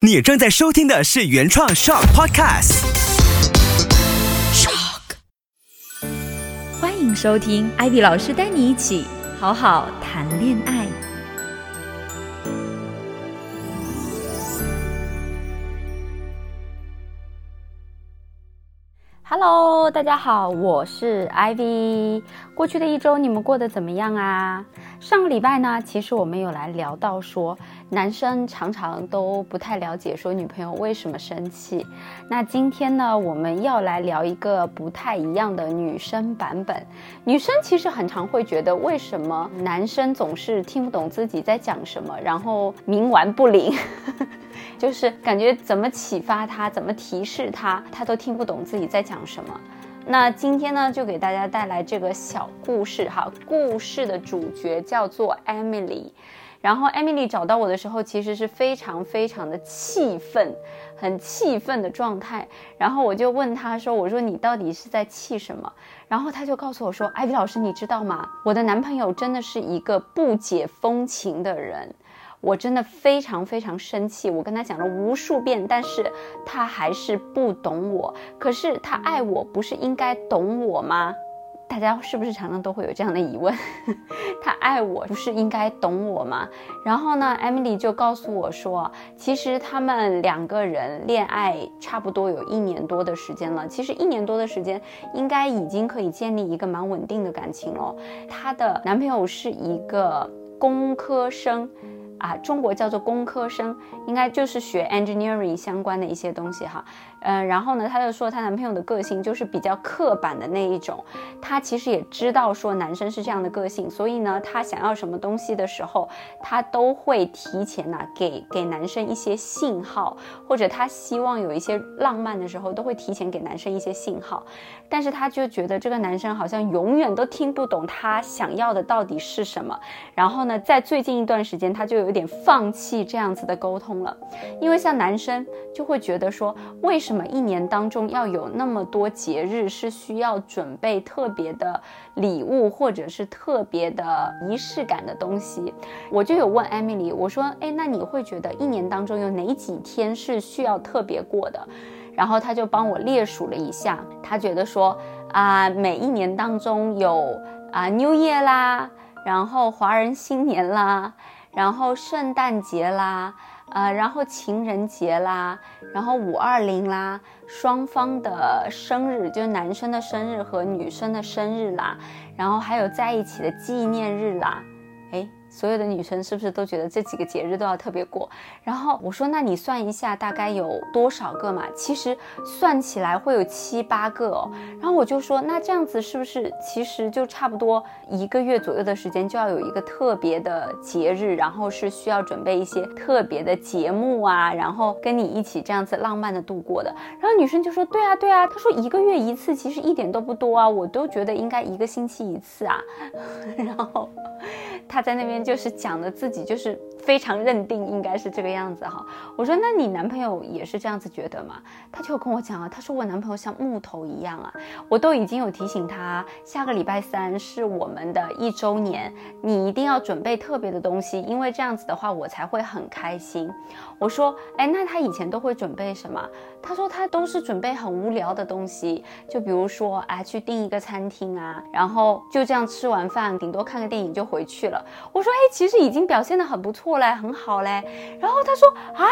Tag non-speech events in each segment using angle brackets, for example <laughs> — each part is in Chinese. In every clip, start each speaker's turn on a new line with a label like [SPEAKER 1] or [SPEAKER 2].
[SPEAKER 1] 你正在收听的是原创 Shock Podcast。Shock，。
[SPEAKER 2] 欢迎收听艾比老师带你一起好好谈恋爱。Hello，大家好，我是 Ivy。过去的一周你们过得怎么样啊？上个礼拜呢，其实我们有来聊到说，男生常常都不太了解说女朋友为什么生气。那今天呢，我们要来聊一个不太一样的女生版本。女生其实很常会觉得，为什么男生总是听不懂自己在讲什么，然后冥顽不灵。就是感觉怎么启发他，怎么提示他，他都听不懂自己在讲什么。那今天呢，就给大家带来这个小故事哈。故事的主角叫做 Emily，然后 Emily 找到我的时候，其实是非常非常的气愤，很气愤的状态。然后我就问他说：“我说你到底是在气什么？”然后他就告诉我说：“艾比老师，你知道吗？我的男朋友真的是一个不解风情的人。”我真的非常非常生气，我跟他讲了无数遍，但是他还是不懂我。可是他爱我，不是应该懂我吗？大家是不是常常都会有这样的疑问？<laughs> 他爱我，不是应该懂我吗？然后呢，Emily 就告诉我说，其实他们两个人恋爱差不多有一年多的时间了。其实一年多的时间，应该已经可以建立一个蛮稳定的感情了。她的男朋友是一个工科生。啊，中国叫做工科生，应该就是学 engineering 相关的一些东西哈。嗯，然后呢，她就说她男朋友的个性就是比较刻板的那一种。她其实也知道说男生是这样的个性，所以呢，她想要什么东西的时候，她都会提前呐给给男生一些信号，或者她希望有一些浪漫的时候，都会提前给男生一些信号。但是她就觉得这个男生好像永远都听不懂她想要的到底是什么。然后呢，在最近一段时间，她就有点放弃这样子的沟通了，因为像男生就会觉得说为什么。一年当中要有那么多节日是需要准备特别的礼物或者是特别的仪式感的东西？我就有问 Emily，我说，哎，那你会觉得一年当中有哪几天是需要特别过的？然后他就帮我列数了一下，他觉得说啊，每一年当中有啊 New Year 啦，然后华人新年啦，然后圣诞节啦。呃，然后情人节啦，然后五二零啦，双方的生日，就是男生的生日和女生的生日啦，然后还有在一起的纪念日啦，哎。所有的女生是不是都觉得这几个节日都要特别过？然后我说，那你算一下大概有多少个嘛？其实算起来会有七八个哦。然后我就说，那这样子是不是其实就差不多一个月左右的时间就要有一个特别的节日，然后是需要准备一些特别的节目啊，然后跟你一起这样子浪漫的度过的。然后女生就说，对啊对啊，她说一个月一次其实一点都不多啊，我都觉得应该一个星期一次啊。<laughs> 然后他在那边。就是讲的自己就是非常认定应该是这个样子哈。我说那你男朋友也是这样子觉得吗？他就跟我讲啊，他说我男朋友像木头一样啊。我都已经有提醒他，下个礼拜三是我们的一周年，你一定要准备特别的东西，因为这样子的话我才会很开心。我说哎，那他以前都会准备什么？他说他都是准备很无聊的东西，就比如说哎去订一个餐厅啊，然后就这样吃完饭，顶多看个电影就回去了。我说。哎，其实已经表现的很不错来，很好嘞。然后他说啊，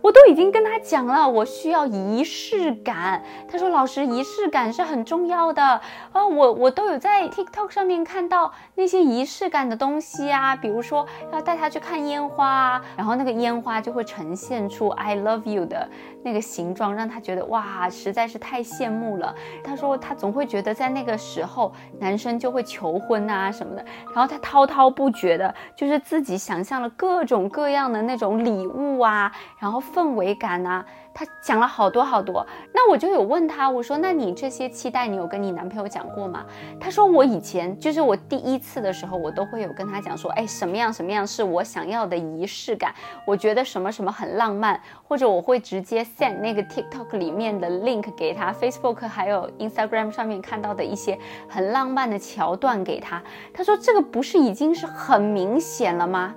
[SPEAKER 2] 我都已经跟他讲了，我需要仪式感。他说老师，仪式感是很重要的啊。我我都有在 TikTok 上面看到那些仪式感的东西啊，比如说要带他去看烟花，然后那个烟花就会呈现出 I love you 的那个形状，让他觉得哇，实在是太羡慕了。他说他总会觉得在那个时候男生就会求婚啊什么的，然后他滔滔不绝的。就是自己想象了各种各样的那种礼物啊，然后氛围感啊。他讲了好多好多，那我就有问他，我说那你这些期待你有跟你男朋友讲过吗？他说我以前就是我第一次的时候，我都会有跟他讲说，哎，什么样什么样是我想要的仪式感，我觉得什么什么很浪漫，或者我会直接 send 那个 TikTok 里面的 link 给他，Facebook 还有 Instagram 上面看到的一些很浪漫的桥段给他。他说这个不是已经是很明显了吗？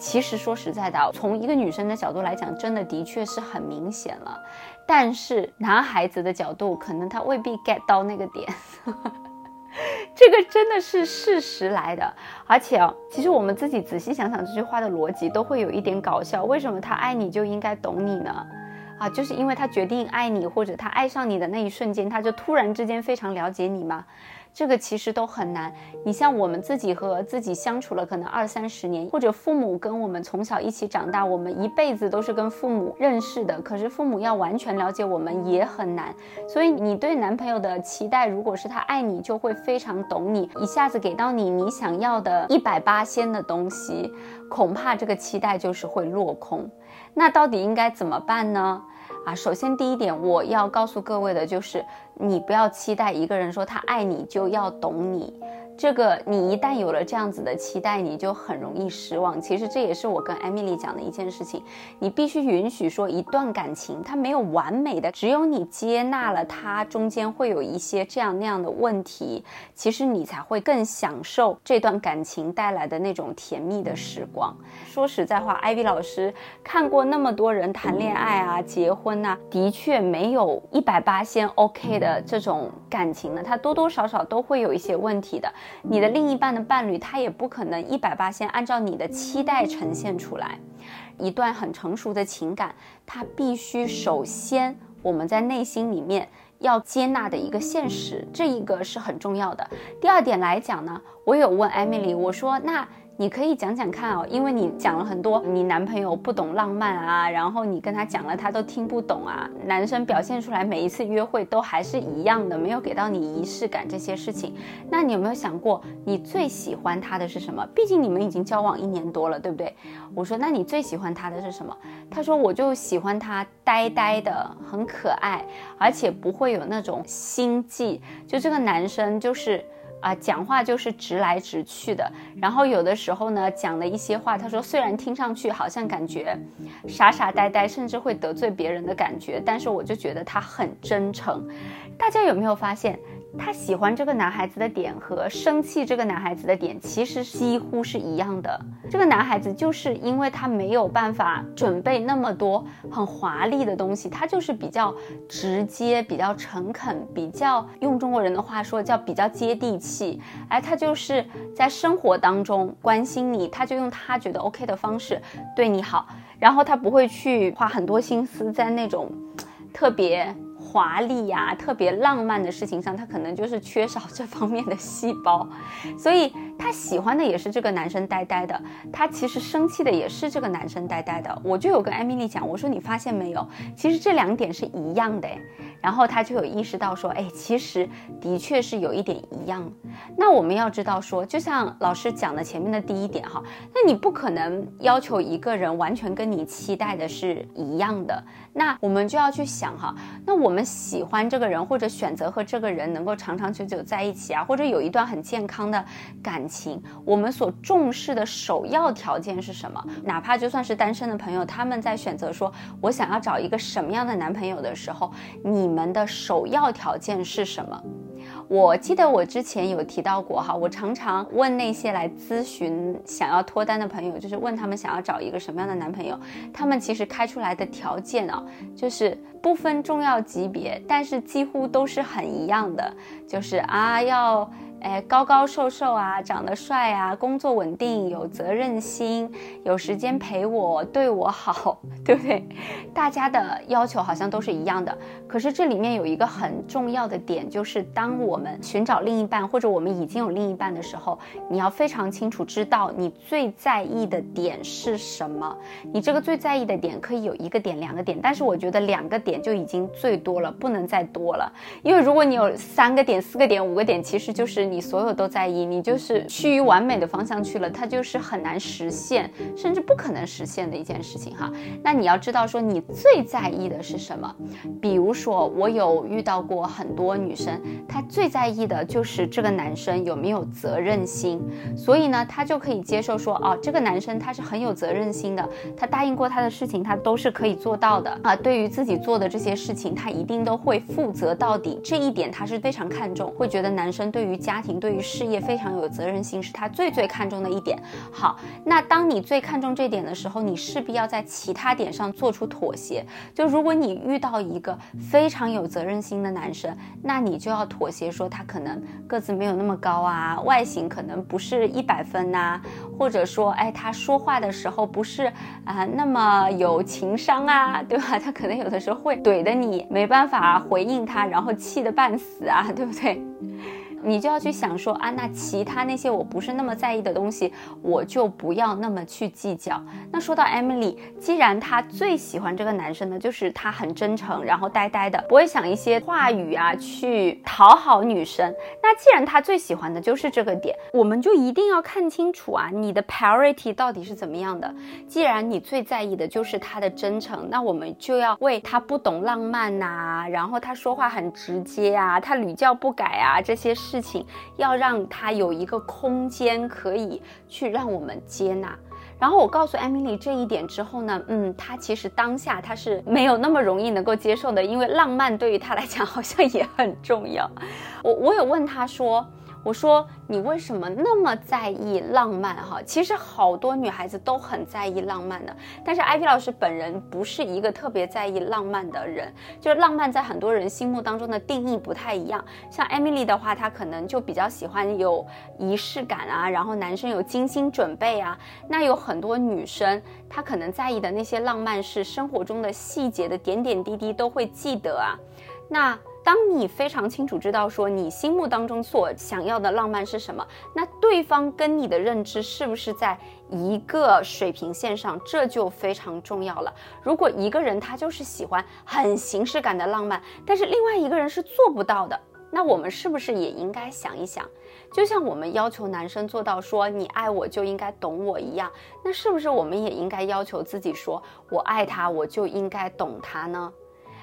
[SPEAKER 2] 其实说实在的，从一个女生的角度来讲，真的的确是很明显了。但是男孩子的角度，可能他未必 get 到那个点。<laughs> 这个真的是事实来的，而且啊，其实我们自己仔细想想，这句话的逻辑都会有一点搞笑。为什么他爱你就应该懂你呢？啊，就是因为他决定爱你，或者他爱上你的那一瞬间，他就突然之间非常了解你吗？这个其实都很难。你像我们自己和自己相处了可能二三十年，或者父母跟我们从小一起长大，我们一辈子都是跟父母认识的。可是父母要完全了解我们也很难。所以你对男朋友的期待，如果是他爱你，就会非常懂你，一下子给到你你想要的一百八仙的东西，恐怕这个期待就是会落空。那到底应该怎么办呢？首先第一点，我要告诉各位的就是，你不要期待一个人说他爱你就要懂你。这个你一旦有了这样子的期待，你就很容易失望。其实这也是我跟艾米丽讲的一件事情，你必须允许说一段感情它没有完美的，只有你接纳了它中间会有一些这样那样的问题，其实你才会更享受这段感情带来的那种甜蜜的时光。说实在话，艾薇老师看过那么多人谈恋爱啊、结婚呐，的确没有一百八先 OK 的这种感情呢，它多多少少都会有一些问题的。你的另一半的伴侣，他也不可能一百八先按照你的期待呈现出来。一段很成熟的情感，它必须首先我们在内心里面要接纳的一个现实，这一个是很重要的。第二点来讲呢，我有问艾米丽，我说那。你可以讲讲看哦，因为你讲了很多，你男朋友不懂浪漫啊，然后你跟他讲了，他都听不懂啊。男生表现出来每一次约会都还是一样的，没有给到你仪式感这些事情。那你有没有想过，你最喜欢他的是什么？毕竟你们已经交往一年多了，对不对？我说，那你最喜欢他的是什么？他说，我就喜欢他呆呆的，很可爱，而且不会有那种心计。就这个男生就是。啊，讲话就是直来直去的，然后有的时候呢，讲的一些话，他说虽然听上去好像感觉傻傻呆呆，甚至会得罪别人的感觉，但是我就觉得他很真诚。大家有没有发现？他喜欢这个男孩子的点和生气这个男孩子的点其实几乎是一样的。这个男孩子就是因为他没有办法准备那么多很华丽的东西，他就是比较直接、比较诚恳、比较用中国人的话说叫比较接地气。哎，他就是在生活当中关心你，他就用他觉得 OK 的方式对你好，然后他不会去花很多心思在那种特别。华丽呀，特别浪漫的事情上，他可能就是缺少这方面的细胞，<laughs> 所以他喜欢的也是这个男生呆呆的，他其实生气的也是这个男生呆呆的。我就有跟艾米丽讲，我说你发现没有，其实这两点是一样的然后他就有意识到说，哎，其实的确是有一点一样。那我们要知道说，就像老师讲的前面的第一点哈，那你不可能要求一个人完全跟你期待的是一样的。那我们就要去想哈，那我们喜欢这个人或者选择和这个人能够长长久久在一起啊，或者有一段很健康的感情，我们所重视的首要条件是什么？哪怕就算是单身的朋友，他们在选择说我想要找一个什么样的男朋友的时候，你。们的首要条件是什么？我记得我之前有提到过哈，我常常问那些来咨询想要脱单的朋友，就是问他们想要找一个什么样的男朋友，他们其实开出来的条件啊，就是不分重要级别，但是几乎都是很一样的，就是啊要。哎，高高瘦瘦啊，长得帅啊，工作稳定，有责任心，有时间陪我，对我好，<laughs> 对不对？大家的要求好像都是一样的。可是这里面有一个很重要的点，就是当我们寻找另一半，或者我们已经有另一半的时候，你要非常清楚知道你最在意的点是什么。你这个最在意的点可以有一个点、两个点，但是我觉得两个点就已经最多了，不能再多了。因为如果你有三个点、四个点、五个点，其实就是。你所有都在意，你就是趋于完美的方向去了，它就是很难实现，甚至不可能实现的一件事情哈。那你要知道说你最在意的是什么？比如说我有遇到过很多女生，她最在意的就是这个男生有没有责任心，所以呢，她就可以接受说哦，这个男生他是很有责任心的，他答应过他的事情，他都是可以做到的啊。对于自己做的这些事情，他一定都会负责到底，这一点他是非常看重，会觉得男生对于家。家庭，对于事业非常有责任心，是他最最看重的一点。好，那当你最看重这点的时候，你势必要在其他点上做出妥协。就如果你遇到一个非常有责任心的男生，那你就要妥协，说他可能个子没有那么高啊，外形可能不是一百分呐，或者说，哎，他说话的时候不是啊那么有情商啊，对吧？<laughs> 他可能有的时候会怼的你没办法回应他，然后气得半死啊，对不对？你就要去想说啊，那其他那些我不是那么在意的东西，我就不要那么去计较。那说到 Emily，既然她最喜欢这个男生呢，就是他很真诚，然后呆呆的，不会想一些话语啊去讨好女生。那既然他最喜欢的就是这个点，我们就一定要看清楚啊，你的 priority 到底是怎么样的。既然你最在意的就是他的真诚，那我们就要为他不懂浪漫呐，然后他说话很直接啊，他屡教不改啊这些。事事情要让他有一个空间可以去让我们接纳，然后我告诉艾米丽这一点之后呢，嗯，他其实当下他是没有那么容易能够接受的，因为浪漫对于他来讲好像也很重要。我我有问他说。我说你为什么那么在意浪漫哈？其实好多女孩子都很在意浪漫的，但是 IP 老师本人不是一个特别在意浪漫的人，就是浪漫在很多人心目当中的定义不太一样。像 Emily 的话，她可能就比较喜欢有仪式感啊，然后男生有精心准备啊。那有很多女生，她可能在意的那些浪漫是生活中的细节的点点滴滴都会记得啊。那。当你非常清楚知道说你心目当中所想要的浪漫是什么，那对方跟你的认知是不是在一个水平线上，这就非常重要了。如果一个人他就是喜欢很形式感的浪漫，但是另外一个人是做不到的，那我们是不是也应该想一想？就像我们要求男生做到说你爱我就应该懂我一样，那是不是我们也应该要求自己说我爱他我就应该懂他呢？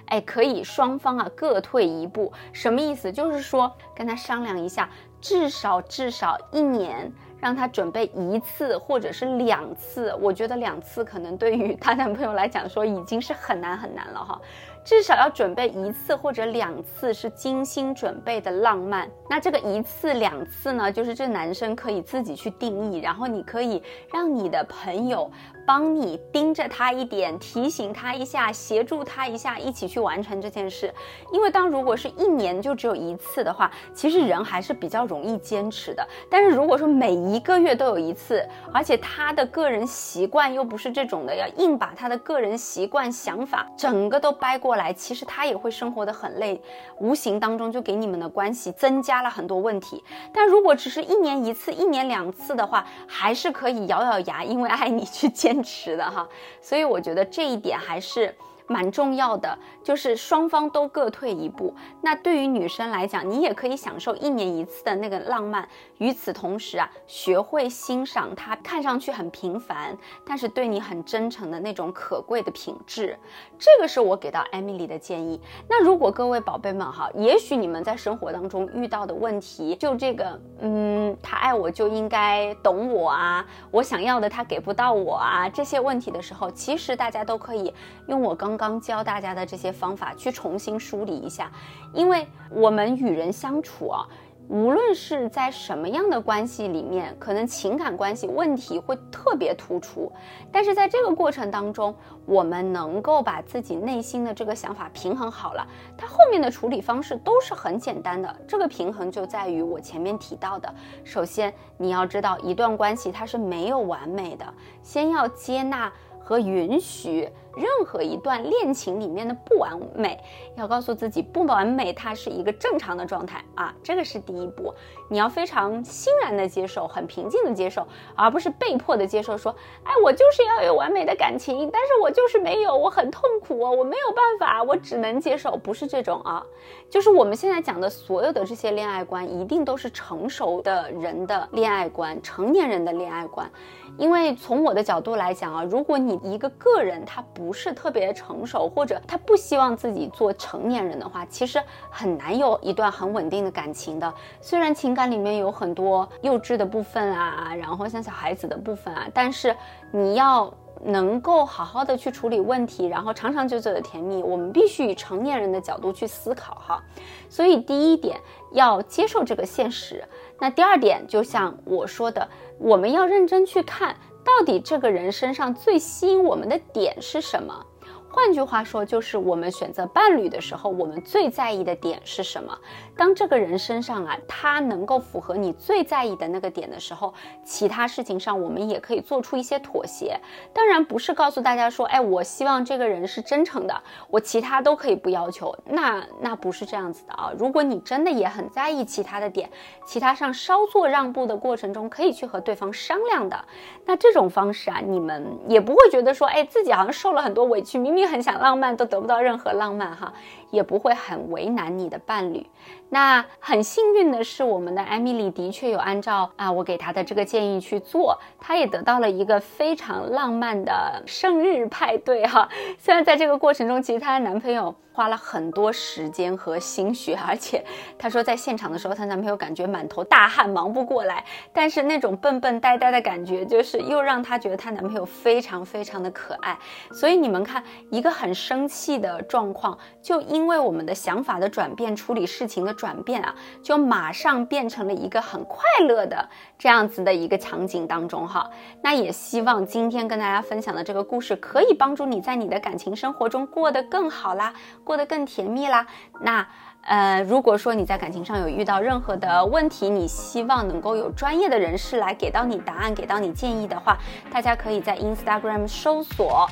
[SPEAKER 2] 哎，可以，双方啊各退一步，什么意思？就是说跟他商量一下，至少至少一年，让他准备一次或者是两次。我觉得两次可能对于 <laughs> 她男朋友来讲说已经是很难很难了哈。至少要准备一次或者两次是精心准备的浪漫。那这个一次两次呢，就是这男生可以自己去定义，然后你可以让你的朋友帮你盯着他一点，提醒他一下，协助他一下，一起去完成这件事。因为当如果是一年就只有一次的话，其实人还是比较容易坚持的。但是如果说每一个月都有一次，而且他的个人习惯又不是这种的，要硬把他的个人习惯想法整个都掰过。来，其实他也会生活的很累，无形当中就给你们的关系增加了很多问题。但如果只是一年一次、一年两次的话，还是可以咬咬牙，因为爱你去坚持的哈。所以我觉得这一点还是。蛮重要的，就是双方都各退一步。那对于女生来讲，你也可以享受一年一次的那个浪漫。与此同时啊，学会欣赏他看上去很平凡，但是对你很真诚的那种可贵的品质。这个是我给到 Emily 的建议。那如果各位宝贝们哈，也许你们在生活当中遇到的问题，就这个，嗯，他爱我就应该懂我啊，我想要的他给不到我啊，这些问题的时候，其实大家都可以用我刚。刚教大家的这些方法去重新梳理一下，因为我们与人相处啊，无论是在什么样的关系里面，可能情感关系问题会特别突出，但是在这个过程当中，我们能够把自己内心的这个想法平衡好了，它后面的处理方式都是很简单的。这个平衡就在于我前面提到的，首先你要知道一段关系它是没有完美的，先要接纳和允许。任何一段恋情里面的不完美，要告诉自己不完美，它是一个正常的状态啊，这个是第一步。你要非常欣然的接受，很平静的接受，而不是被迫的接受。说，哎，我就是要有完美的感情，但是我就是没有，我很痛苦哦，我没有办法，我只能接受，不是这种啊。就是我们现在讲的所有的这些恋爱观，一定都是成熟的人的恋爱观，成年人的恋爱观。因为从我的角度来讲啊，如果你一个个人他不不是特别成熟，或者他不希望自己做成年人的话，其实很难有一段很稳定的感情的。虽然情感里面有很多幼稚的部分啊，然后像小孩子的部分啊，但是你要。能够好好的去处理问题，然后长长久久的甜蜜，我们必须以成年人的角度去思考哈。所以第一点要接受这个现实，那第二点就像我说的，我们要认真去看到底这个人身上最吸引我们的点是什么。换句话说，就是我们选择伴侣的时候，我们最在意的点是什么？当这个人身上啊，他能够符合你最在意的那个点的时候，其他事情上我们也可以做出一些妥协。当然不是告诉大家说，哎，我希望这个人是真诚的，我其他都可以不要求。那那不是这样子的啊。如果你真的也很在意其他的点，其他上稍作让步的过程中，可以去和对方商量的。那这种方式啊，你们也不会觉得说，哎，自己好像受了很多委屈，明明。很想浪漫都得不到任何浪漫哈，也不会很为难你的伴侣。那很幸运的是，我们的艾米丽的确有按照啊我给她的这个建议去做，她也得到了一个非常浪漫的生日派对哈。<laughs> 虽然在这个过程中，其实她的男朋友。花了很多时间和心血，而且她说在现场的时候，她男朋友感觉满头大汗，忙不过来。但是那种笨笨呆呆的感觉，就是又让她觉得她男朋友非常非常的可爱。所以你们看，一个很生气的状况，就一因为我们的想法的转变，处理事情的转变啊，就马上变成了一个很快乐的这样子的一个场景当中哈。那也希望今天跟大家分享的这个故事，可以帮助你在你的感情生活中过得更好啦。过得更甜蜜啦。那呃，如果说你在感情上有遇到任何的问题，你希望能够有专业的人士来给到你答案，给到你建议的话，大家可以在 Instagram 搜索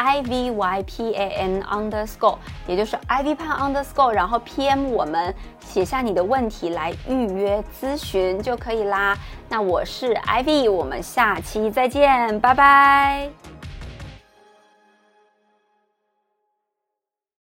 [SPEAKER 2] i v y p a n underscore，也就是 i v p a n underscore，然后 PM 我们写下你的问题来预约咨询就可以啦。那我是 Ivy，我们下期再见，拜拜。